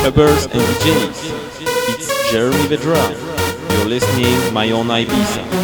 clubbers and DJs. It's Jeremy Vedra. You're listening My Own Ibiza.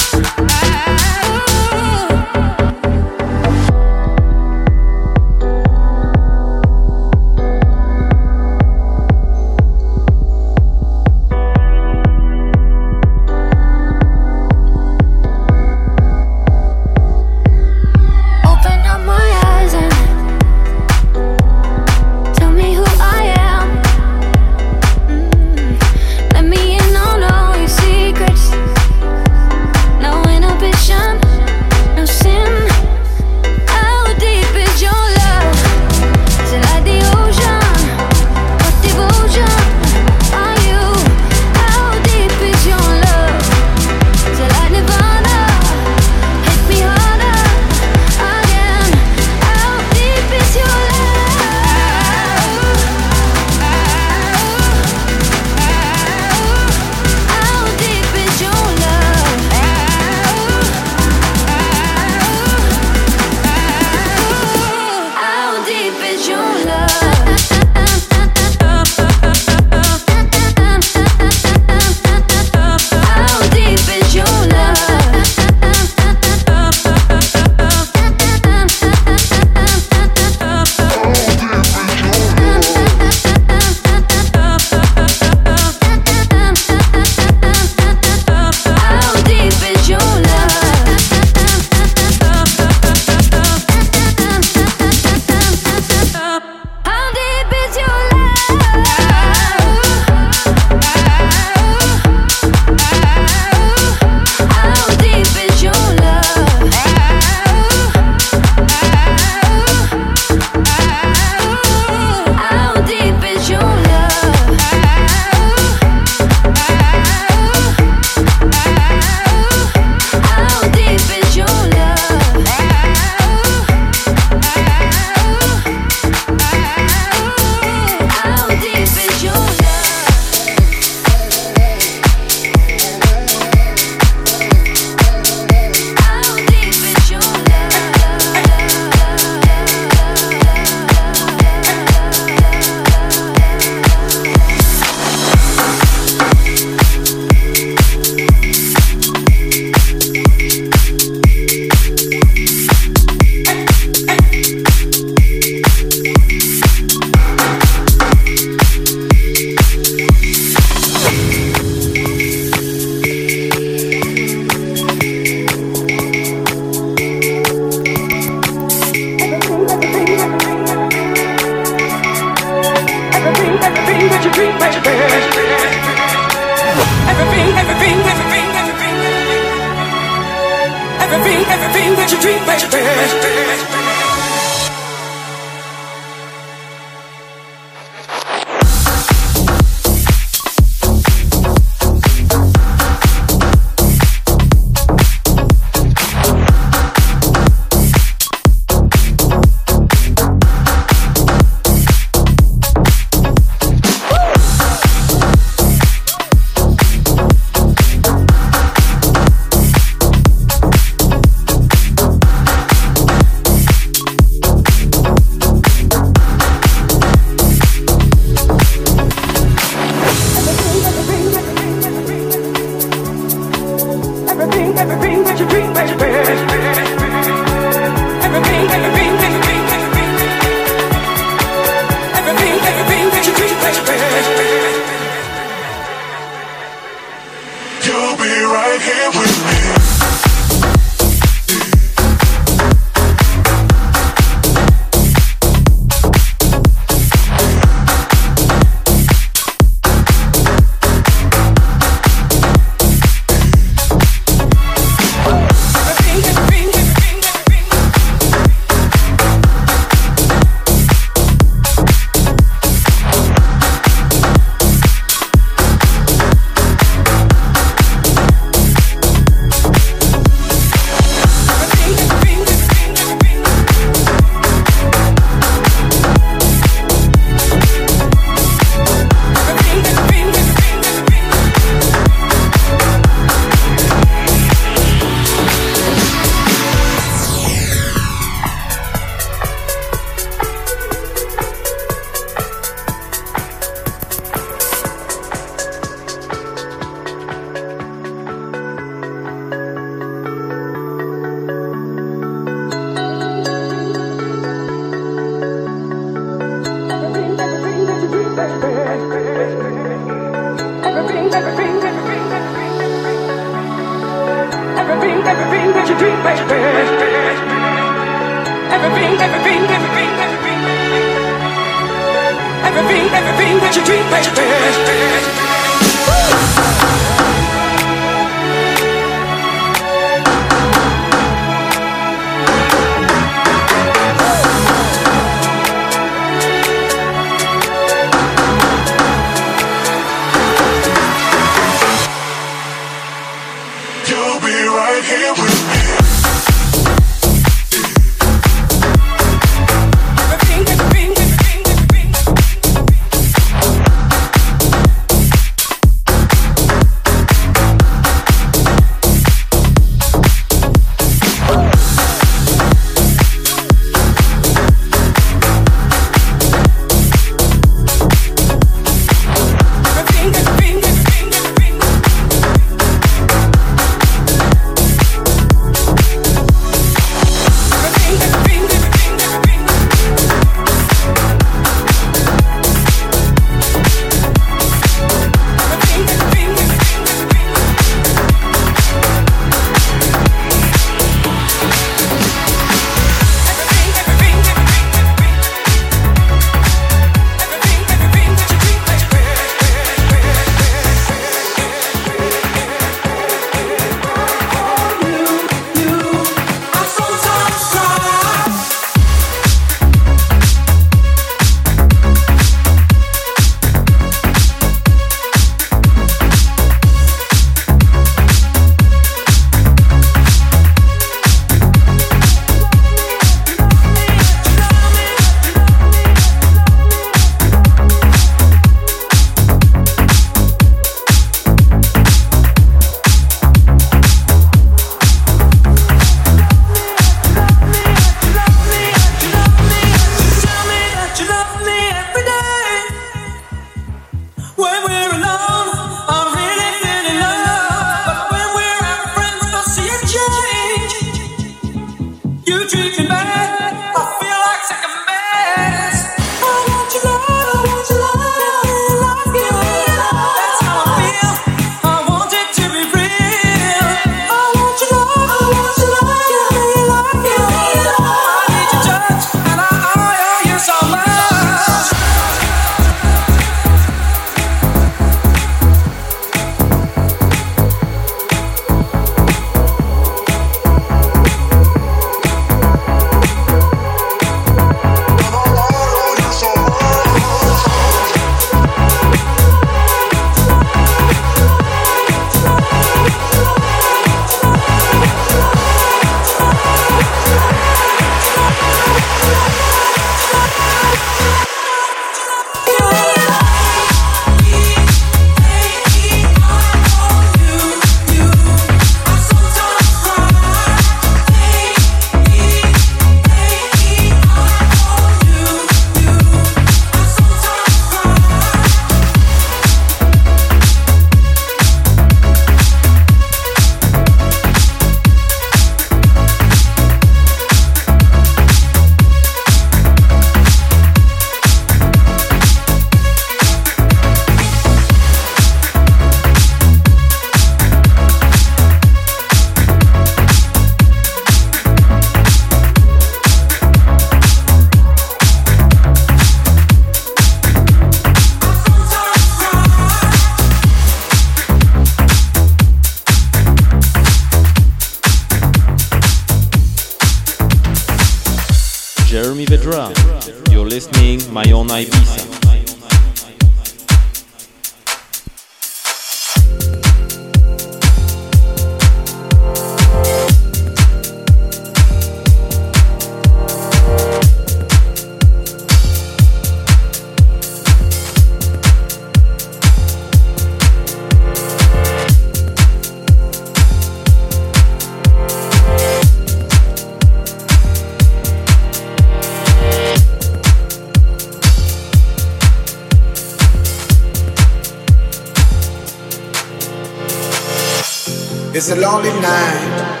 a lonely night.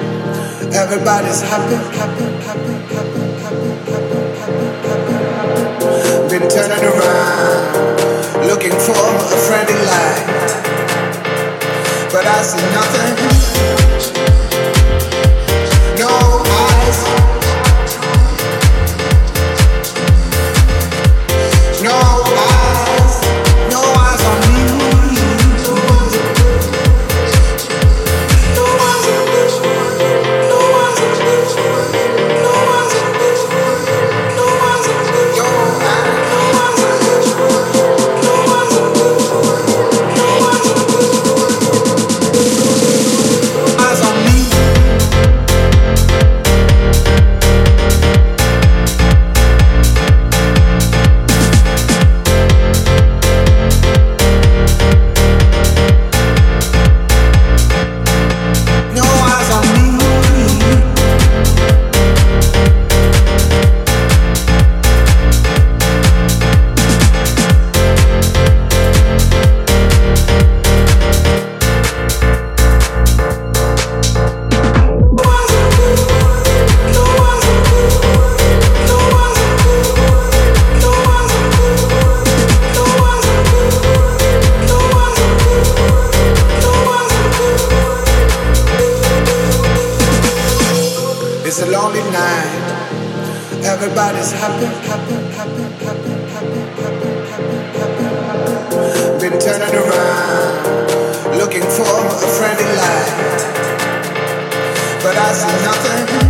Everybody's happy, happy, happy, happy, happy, happy, happy, happy. Been turning around, looking for a friendly light. But I see nothing. a lonely night. Everybody's happy, happy, happy, happy, happy, happy, happy, happy. Been turning around, looking for a friendly light, but I see nothing.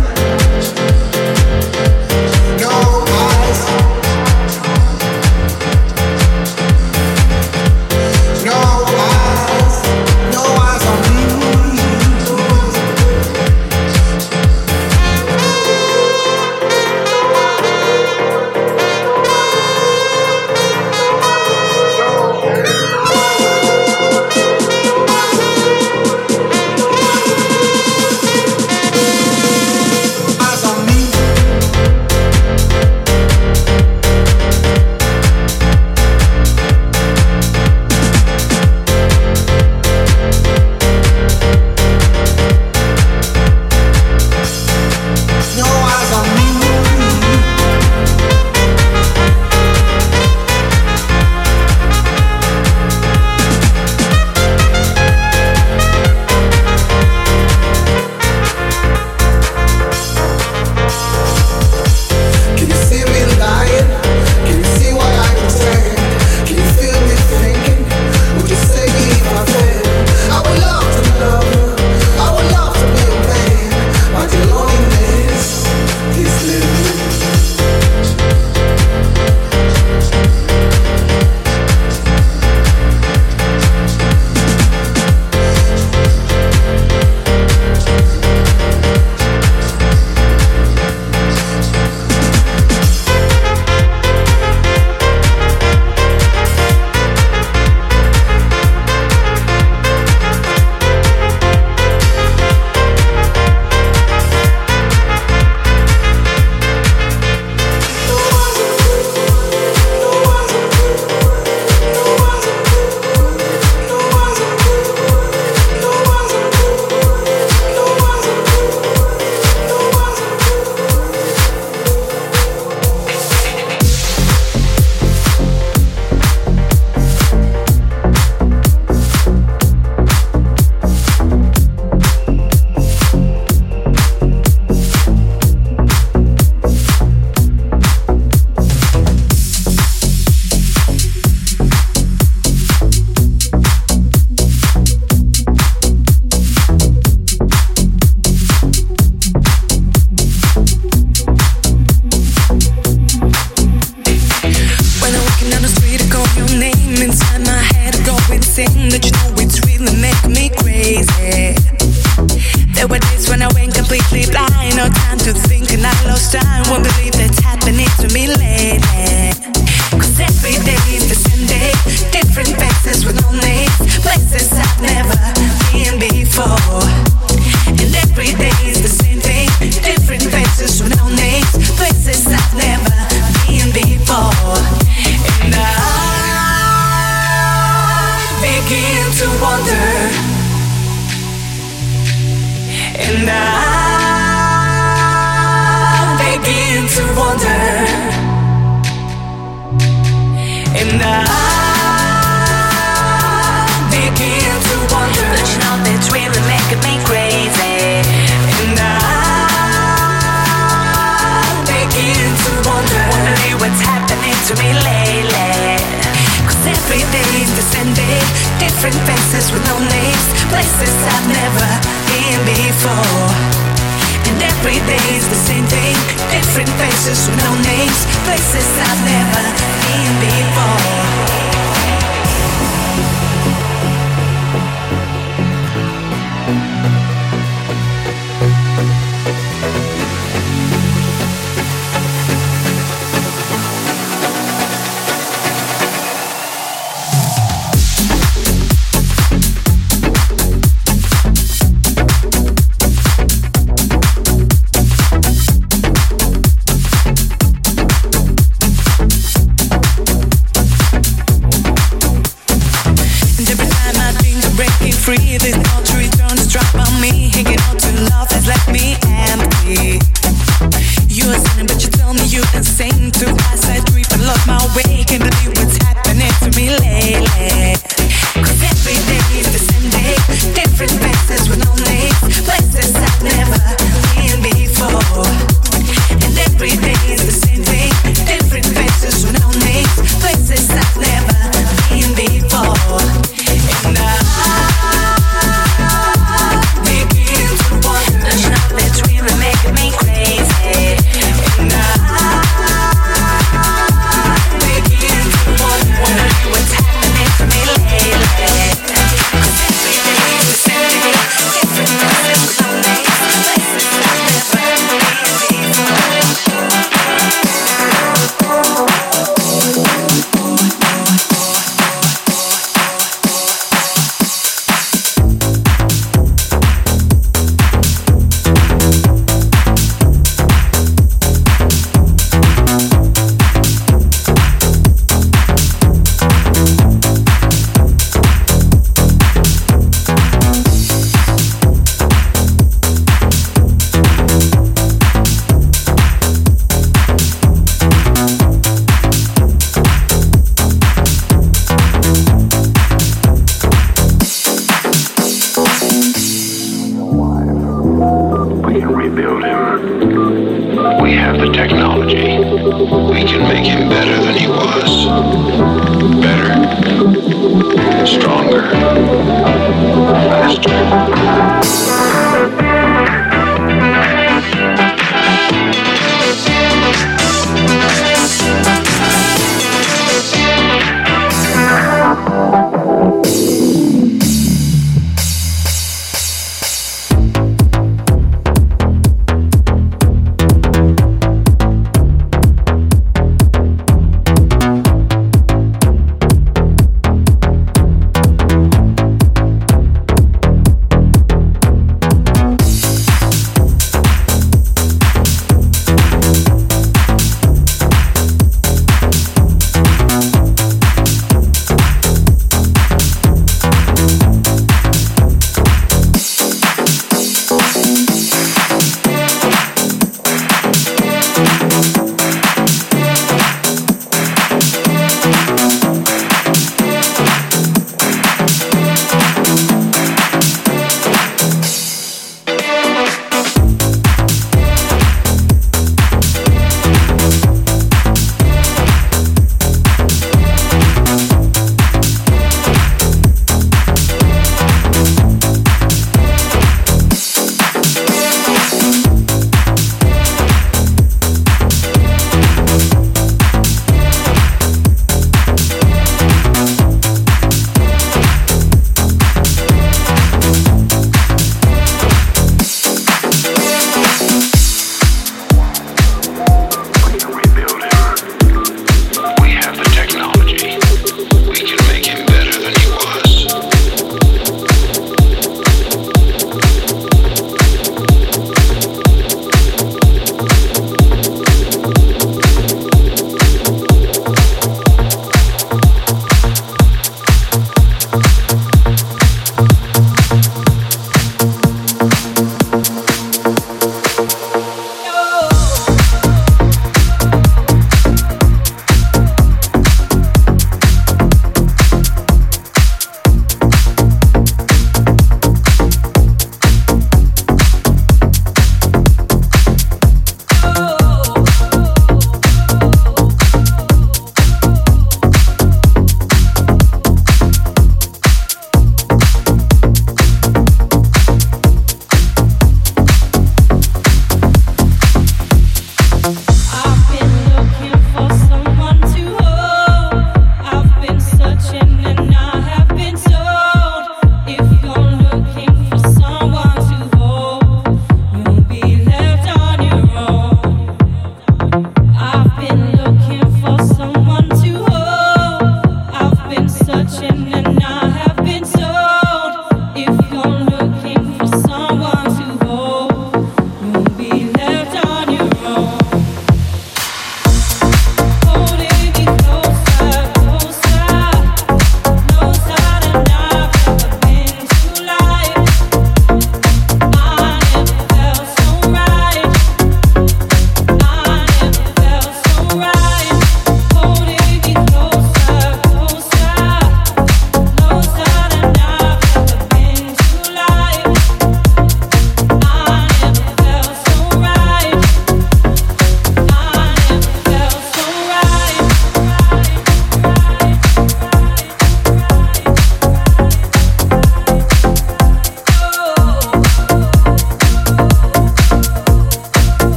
It's the same thing. Different faces with no names, places I've never been before.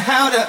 how to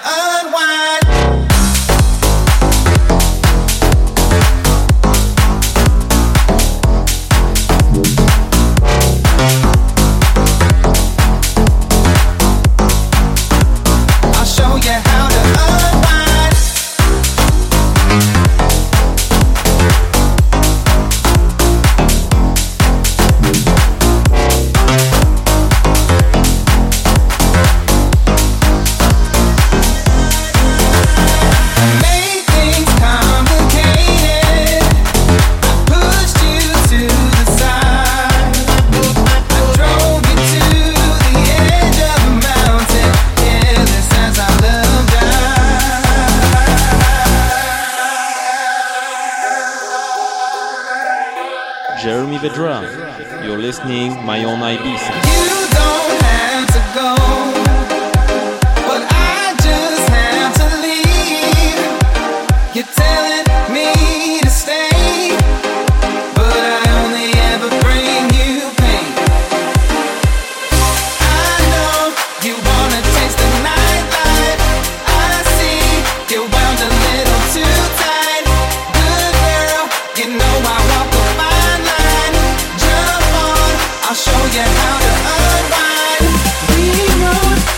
I'll show you how to unwind. We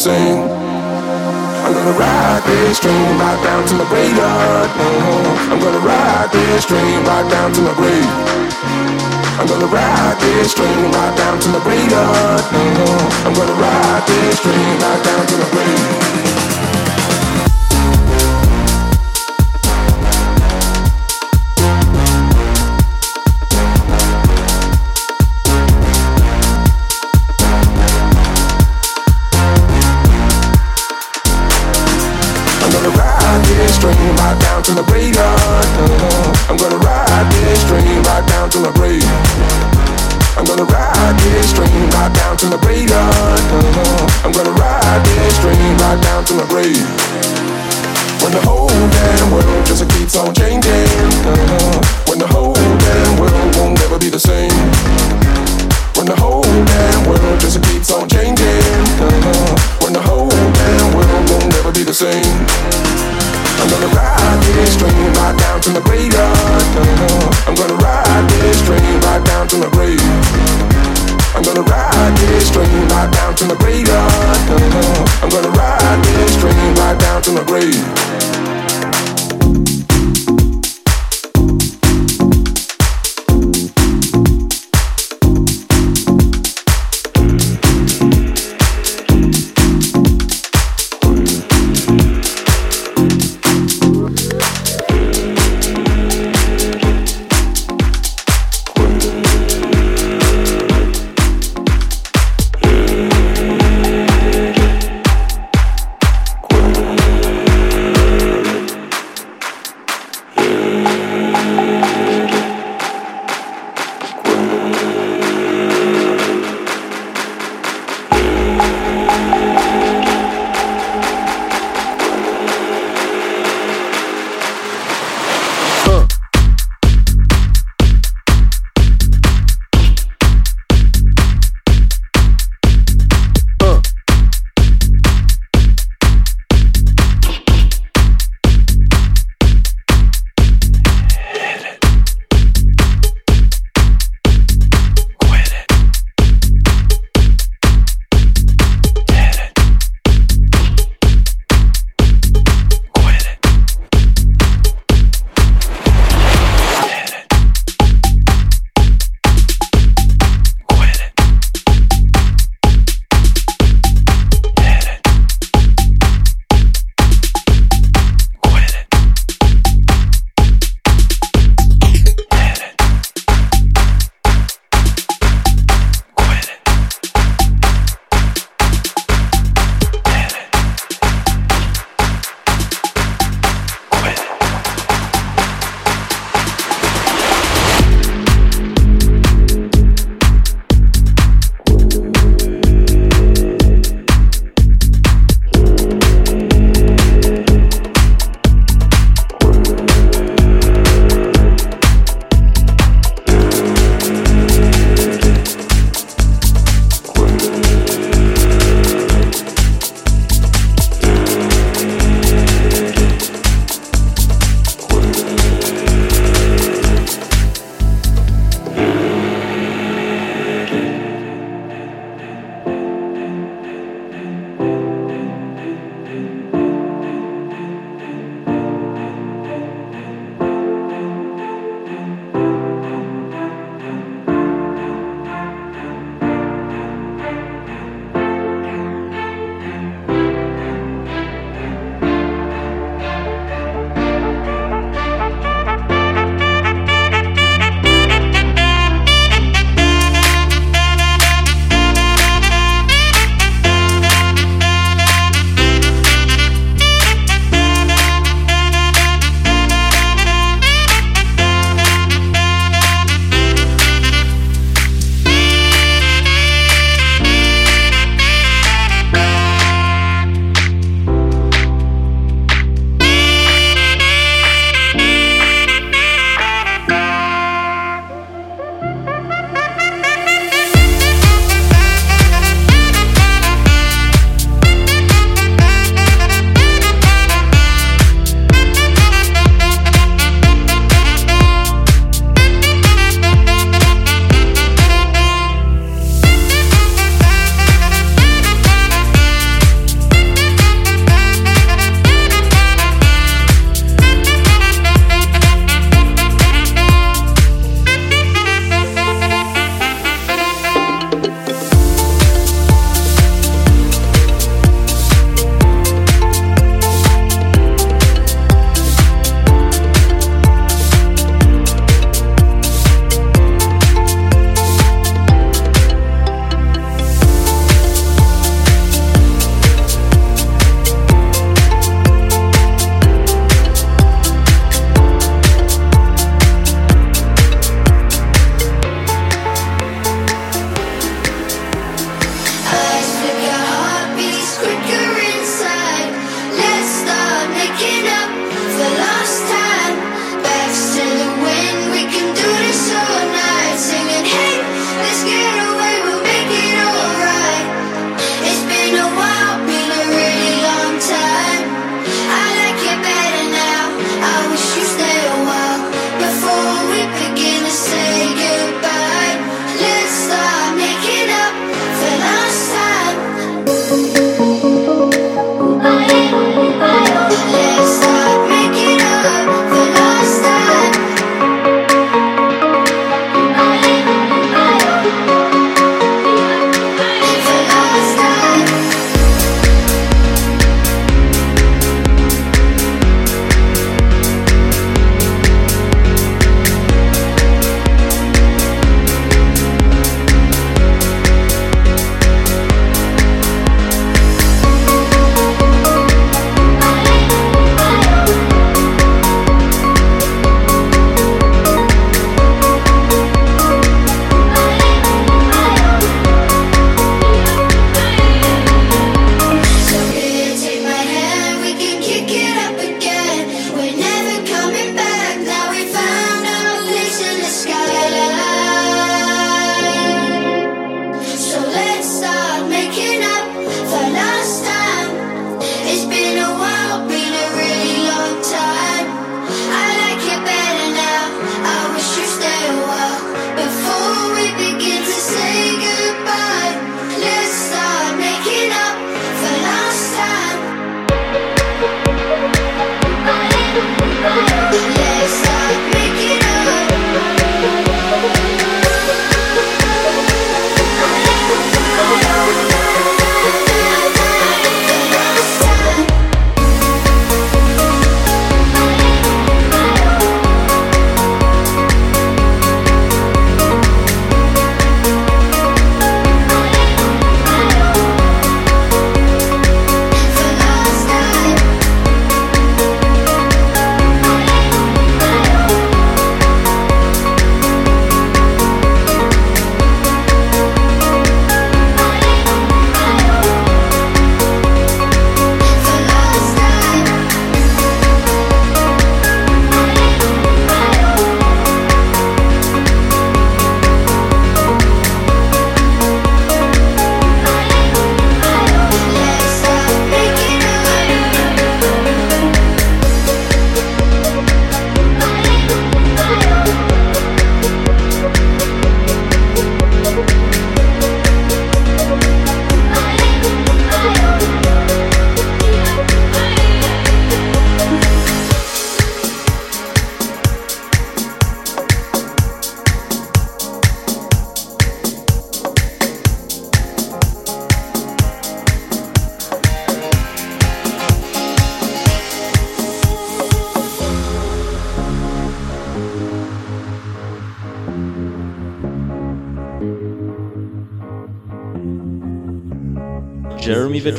sing. I'm gonna ride this train right down to my graveyard. Mm-hmm. I'm gonna ride this train right down to my grave. I'm gonna ride this train right down to my graveyard. Mm-hmm. I'm gonna ride this train right down to my grave. To I graveyard. Uh-huh. I'm gonna ride this dream right down to I grave. When the whole damn world just keeps on changing. Uh-huh. When the whole damn world won't never be the same. When the whole damn world just keeps on changing. Uh-huh. When the whole damn world won't never be the same. I'm gonna ride this train right down to the graveyard. I'm gonna ride this train right down to the grave. Uh-huh. I'm gonna ride this train right down to my grave. I'm gonna ride this train right down to my grave.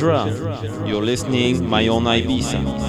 Vedra. You're listening My Own Ibiza.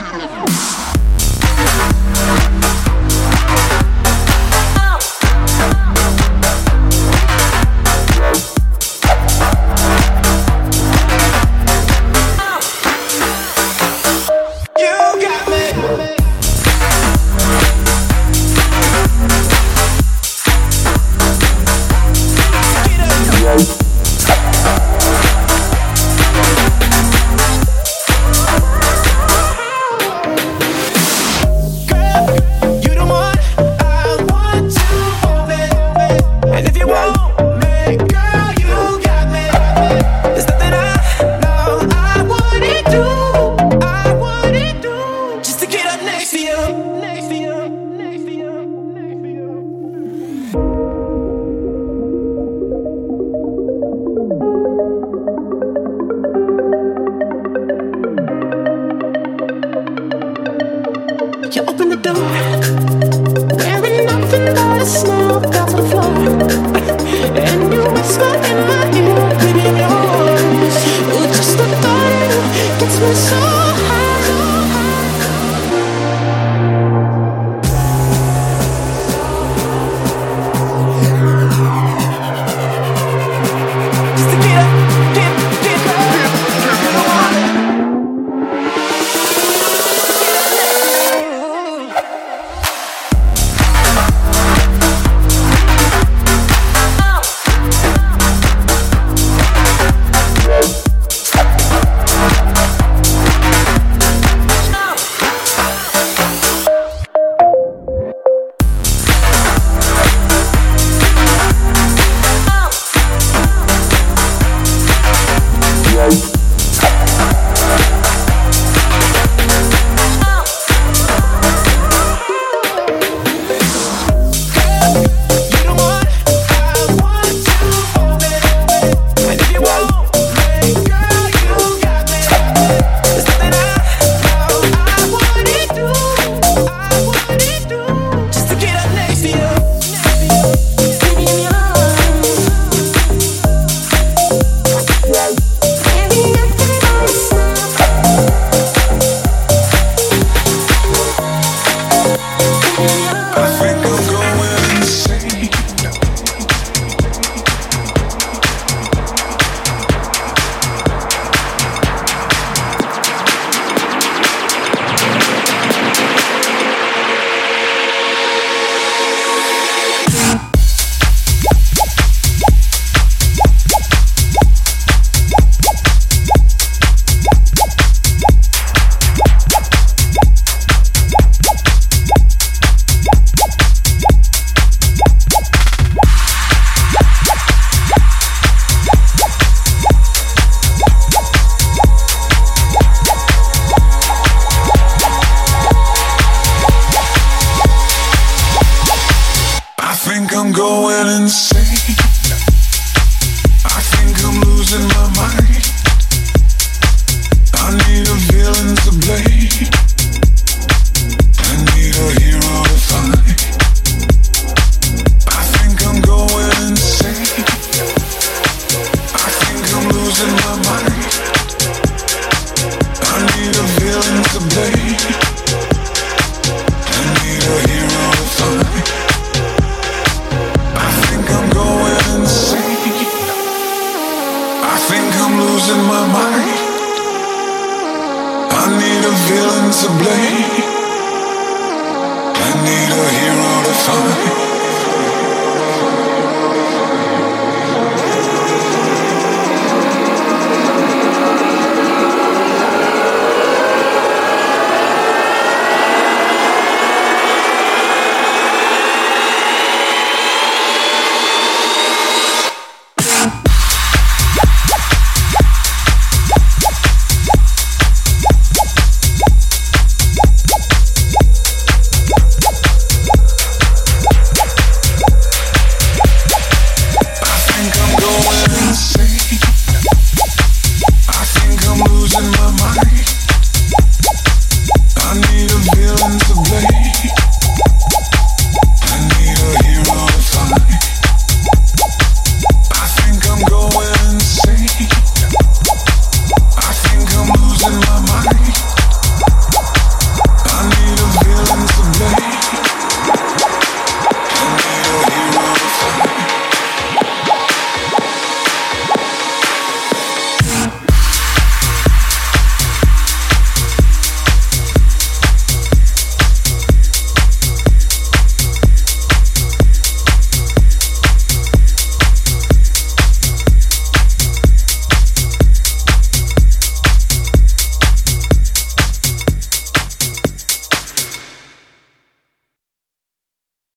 Beautiful.